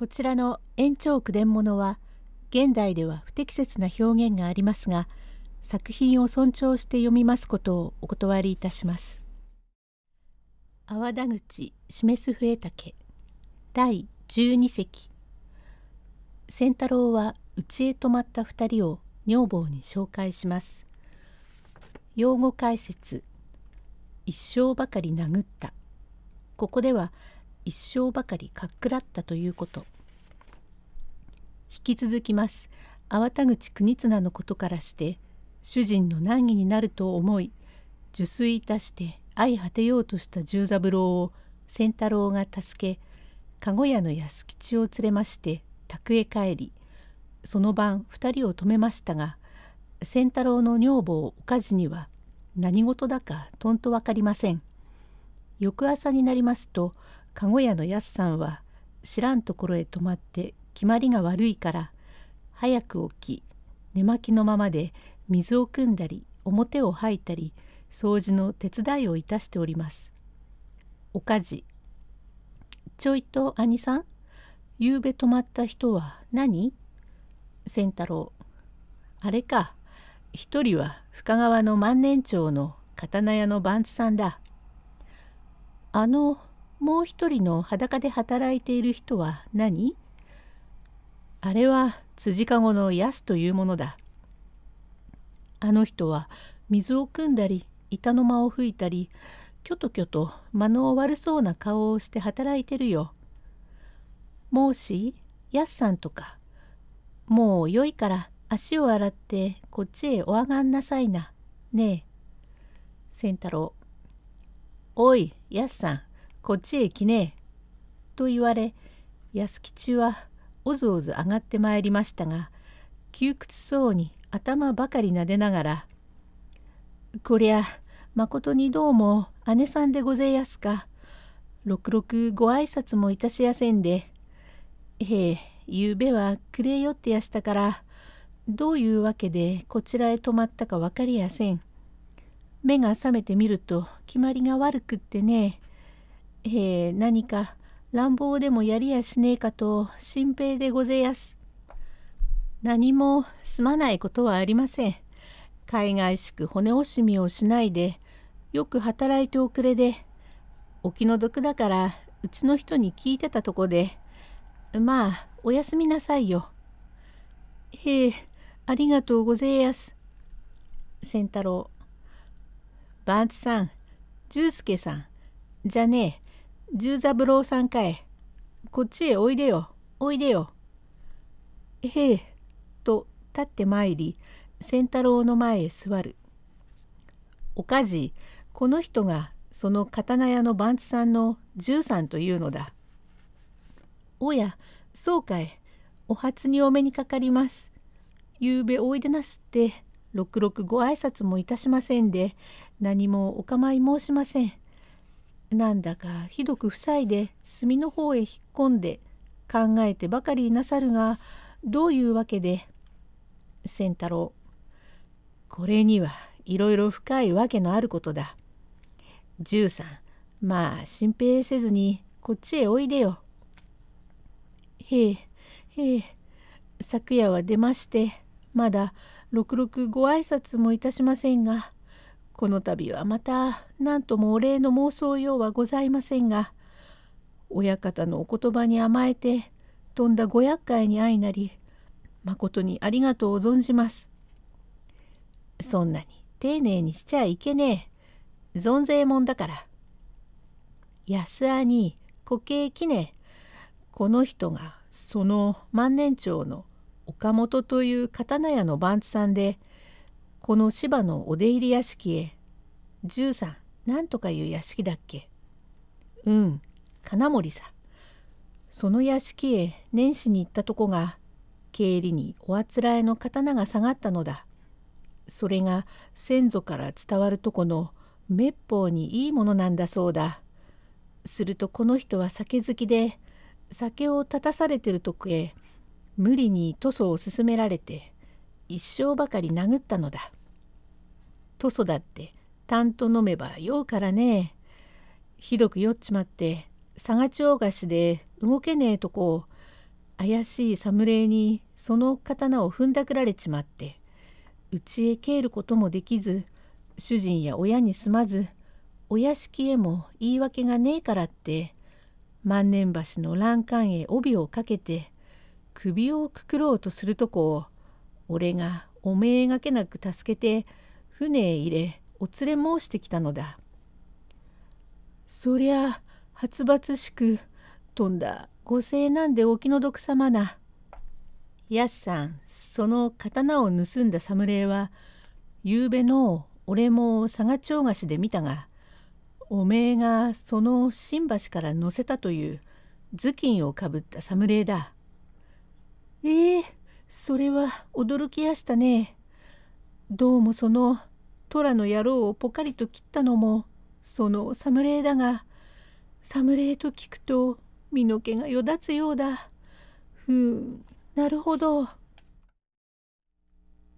こちらの延長句伝物は現代では不適切な表現がありますが作品を尊重して読みますことをお断りいたします。阿波田口示す笛竹第12席仙太郎は家へ泊まった2人を女房に紹介します。用語解説一生ばかり殴ったここでは一生ばかりかっくらったということ引き続きます粟田口国綱のことからして主人の難儀になると思い受水いたして相果てようとした十三郎を仙太郎が助け籠屋の安吉を連れまして宅へ帰りその晩二人を止めましたが仙太郎の女房おかじには何事だかとんと分かりません。翌朝になりますと籠屋のやすさんは知らんところへ泊まって決まりが悪いから早く起き寝巻きのままで水を汲んだり表を吐いたり掃除の手伝いをいたしております。おかじちょいと兄さんゆうべ泊まった人は何？仙太郎あれか一人は深川の万年町の刀屋の番津さんだ。あのもう一人の裸で働いている人は何？あれは辻籠の安というものだ。あの人は水を汲んだり板の間を吹いたりきょときょと間の悪そうな顔をして働いてるよ。もうし安さんとかもうよいから足を洗ってこっちへお上がんなさいな。ねえ。仙太郎。おい安さんこっちへ来ねえ。と言われ安吉はおずおず上がってまいりましたが窮屈そうに頭ばかり撫でながら「こりゃまことにどうも姉さんでごぜやすか。ろくろくご挨拶もいたしやせんで。へえゆうべはくれよってやしたからどういうわけでこちらへ泊まったか分かりやせん。目が覚めてみると決まりが悪くってね。ええ何か乱暴でもやりやしねえかと心配でごぜやす。何もすまないことはありません。海外しく骨惜しみをしないでよく働いておくれでお気の毒だからうちの人に聞いてたとこでまあおやすみなさいよ。へえありがとうごぜえやす。仙太郎番津さん十助さんじゃねえ十三郎さんかえ。こっちへおいでよ、おいでよ。へえ、と立ってまいり、仙太郎の前へ座る。おかじ、この人がその刀屋の番地さんの十三というのだ。おや、そうかい、お初にお目にかかります。ゆうべおいでなすって、ろくろくご挨拶もいたしませんで、何もお構い申しません。なんだかひどく塞いで墨の方へ引っ込んで考えてばかりなさるがどういうわけで仙太郎これにはいろいろ深いわけのあることだ。十三まあ心配せずにこっちへおいでよ。へえへえ昨夜は出ましてまだろくろくご挨拶もいたしませんがこの度はまた何ともお礼の妄想ようはございませんが親方のお言葉に甘えてとんだご厄介に相なりまことにありがとう存じます。そんなに丁寧にしちゃいけねえ存ぜえもんだから。安兄固形記念この人がその万年町の岡本という刀屋の番地さんでこの芝のお出入り屋敷へ。十三なんとかいう屋敷だっけ。うん金森さ。その屋敷へ年始に行ったとこが経理におあつらえの刀が下がったのだ。それが先祖から伝わるとこの滅法にいいものなんだそうだ。するとこの人は酒好きで酒を立たされてるとこへ無理に塗装を勧められて一生ばかり殴ったのだ。塗装だってたんと飲めば酔うからね。ひどく酔っちまって佐賀町菓子で動けねえとこ怪しい侍にその刀を踏んだくられちまって家へ帰ることもできず主人や親に住まずお屋敷へも言い訳がねえからって万年橋の欄干へ帯をかけて首をくくろうとするとこを俺がおめえがけなく助けて船へ入れお連れ申してきたのだ。そりゃあ発抜しく飛んだご勢なんでお気の毒様な。やすさんその刀を盗んだ侍はゆうべの俺も佐賀町菓子で見たがおめえがその新橋から乗せたという頭巾をかぶった侍だ。ええー、それは驚きやしたね。どうもその虎の野郎をポカリと切ったのもその侍だが侍と聞くと身の毛がよだつようだ。ふんなるほど。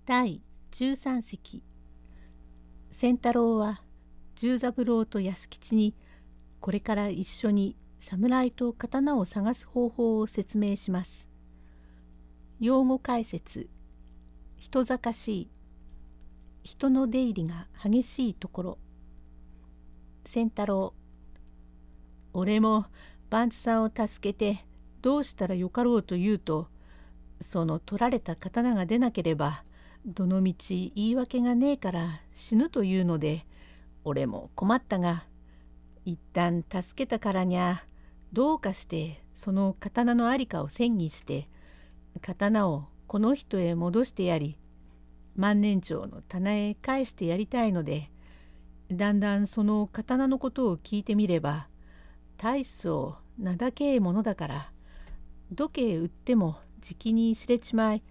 第13席仙太郎は十三郎と安吉にこれから一緒に侍と刀を探す方法を説明します。用語解説。人坂しい。人の出入りが激しいところ。仙太郎。俺も番津さんを助けてどうしたらよかろうと言うとその取られた刀が出なければどのみち言い訳がねえから死ぬというので俺も困ったが一旦助けたからにゃどうかしてその刀の在りかを詮議して刀をこの人へ戻してやり万年長の棚へ返してやりたいのでだんだんその刀のことを聞いてみれば大層名高えものだから土器売ってもじきに知れちまい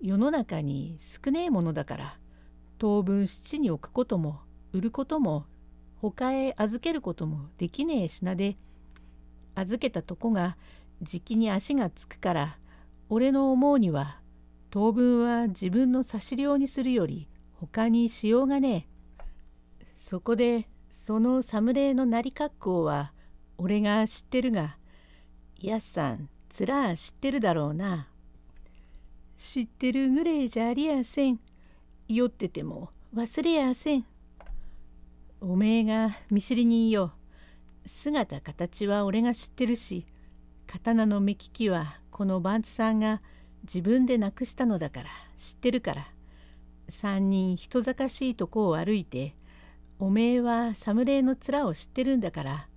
世の中に少ねえものだから当分七に置くことも売ることも他へ預けることもできねえ品で預けたとこがじきに足がつくから俺の思うには当分は自分の差し量にするより他にしようがねえ。そこでその侍のなり格好は俺が知ってるがやすさんつら知ってるだろうな。知ってるぐれいじゃありやせん。酔ってても忘れやせん。おめえが見知り人よ。姿形は俺が知ってるし刀の目利きはこの番津さんが自分で亡くしたのだから知ってるから3人人坂しいとこを歩いておめえは侍の面を知ってるんだから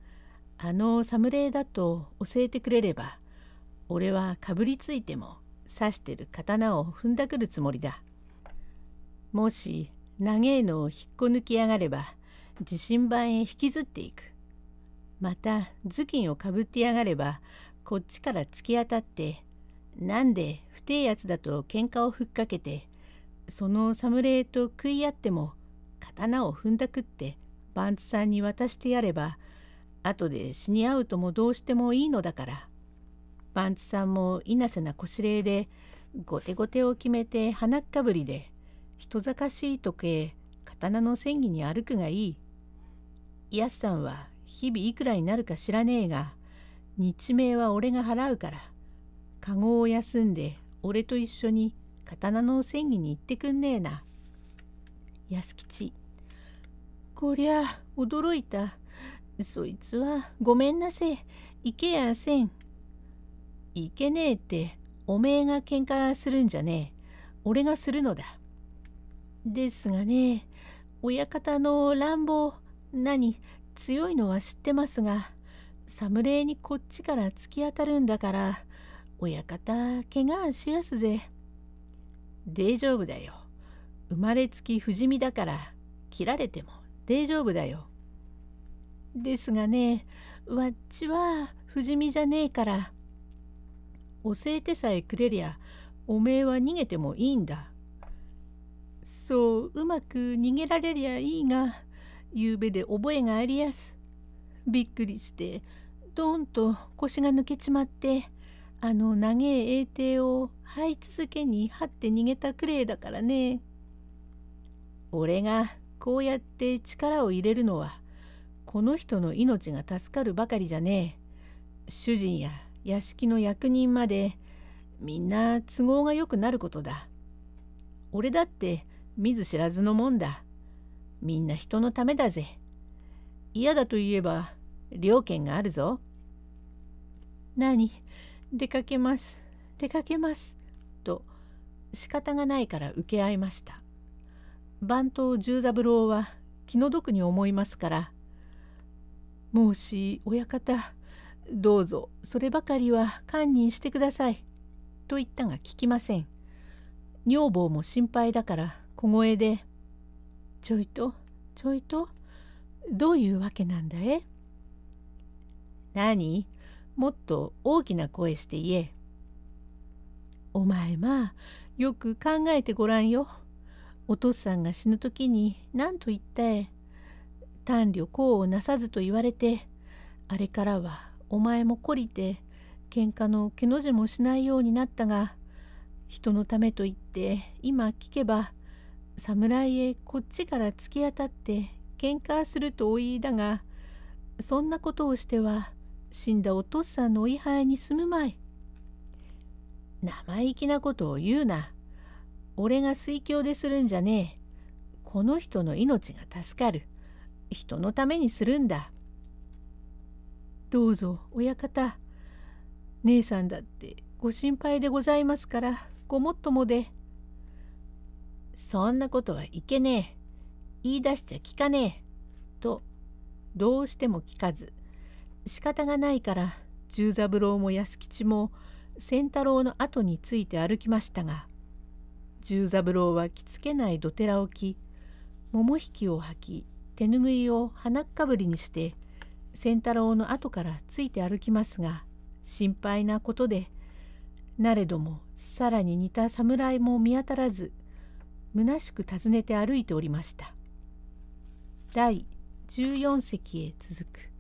あの侍だと教えてくれれば俺はかぶりついても刺してる刀を踏んだくるつもりだ。もし長えのを引っこ抜きやがれば地震板へ引きずっていく。また頭巾をかぶってやがればこっちから突き当たってなんで不定やつだと喧嘩をふっかけてその侍と食い合っても刀を踏んだくって番津さんに渡してやれば後で死に合うともどうしてもいいのだから番津さんも稲瀬なこしれいで後手後手を決めて鼻っかぶりで人坂しい時計刀の戦技に歩くがいい。やすさんは日々いくらになるか知らねえが日命は俺が払うから籠を休んで俺と一緒に刀の戦技に行ってくんねえな。安吉こりゃ驚いた。そいつはごめんなせい。行けやせん。いけねえっておめえが喧嘩するんじゃねえ。俺がするのだ。ですがね親方の乱暴何強いのは知ってますが侍にこっちから突き当たるんだから親方怪我しやすぜ。大丈夫だよ。生まれつき不死身だから切られても大丈夫だよ。ですがねわっちは不死身じゃねえから教えてさえくれりゃおめえは逃げてもいいんだ。そううまく逃げられりゃいいがゆうべで覚えがありやす。びっくりしてドンと腰が抜けちまってあの長え英帝を這い続けに張って逃げたくれいだからね。俺がこうやって力を入れるのはこの人の命が助かるばかりじゃねえ。主人や屋敷の役人までみんな都合がよくなることだ。俺だって見ず知らずのもんだ。みんな人のためだぜ。嫌だと言えば了見があるぞ。何？出かけます。出かけます。と仕方がないから受け合いました。番頭十三郎は気の毒に思いますから「もし親方どうぞそればかりは堪忍してください」と言ったが聞きません。女房も心配だから小声で「ちょいとちょいとどういうわけなんだえ?」何？もっと大きな声して言え。お前まあよく考えてごらんよ。お父さんが死ぬ時に何と言ったえ。短慮功をなさずと言われてあれからはお前も懲りて喧嘩のけの字もしないようになったが人のためと言って今聞けば侍へこっちから突き当たって喧嘩するとお言いだがそんなことをしては死んだお父さんのお位牌に住むまい。生意気なことを言うな。俺が水郷でするんじゃねえ。この人の命が助かる。人のためにするんだ。どうぞ親方。姉さんだってご心配でございますからごもっともで。そんなことはいけねえ。言い出しちゃ聞かねえ。とどうしても聞かず仕方がないから十三郎も安吉も仙太郎の後について歩きましたが十三郎は着付けないどてらを着桃引きを履き手ぬぐいを鼻かぶりにして仙太郎の後からついて歩きますが心配なことでなれどもさらに似た侍も見当たらず虚しく訪ねて歩いておりました。第14席へ続く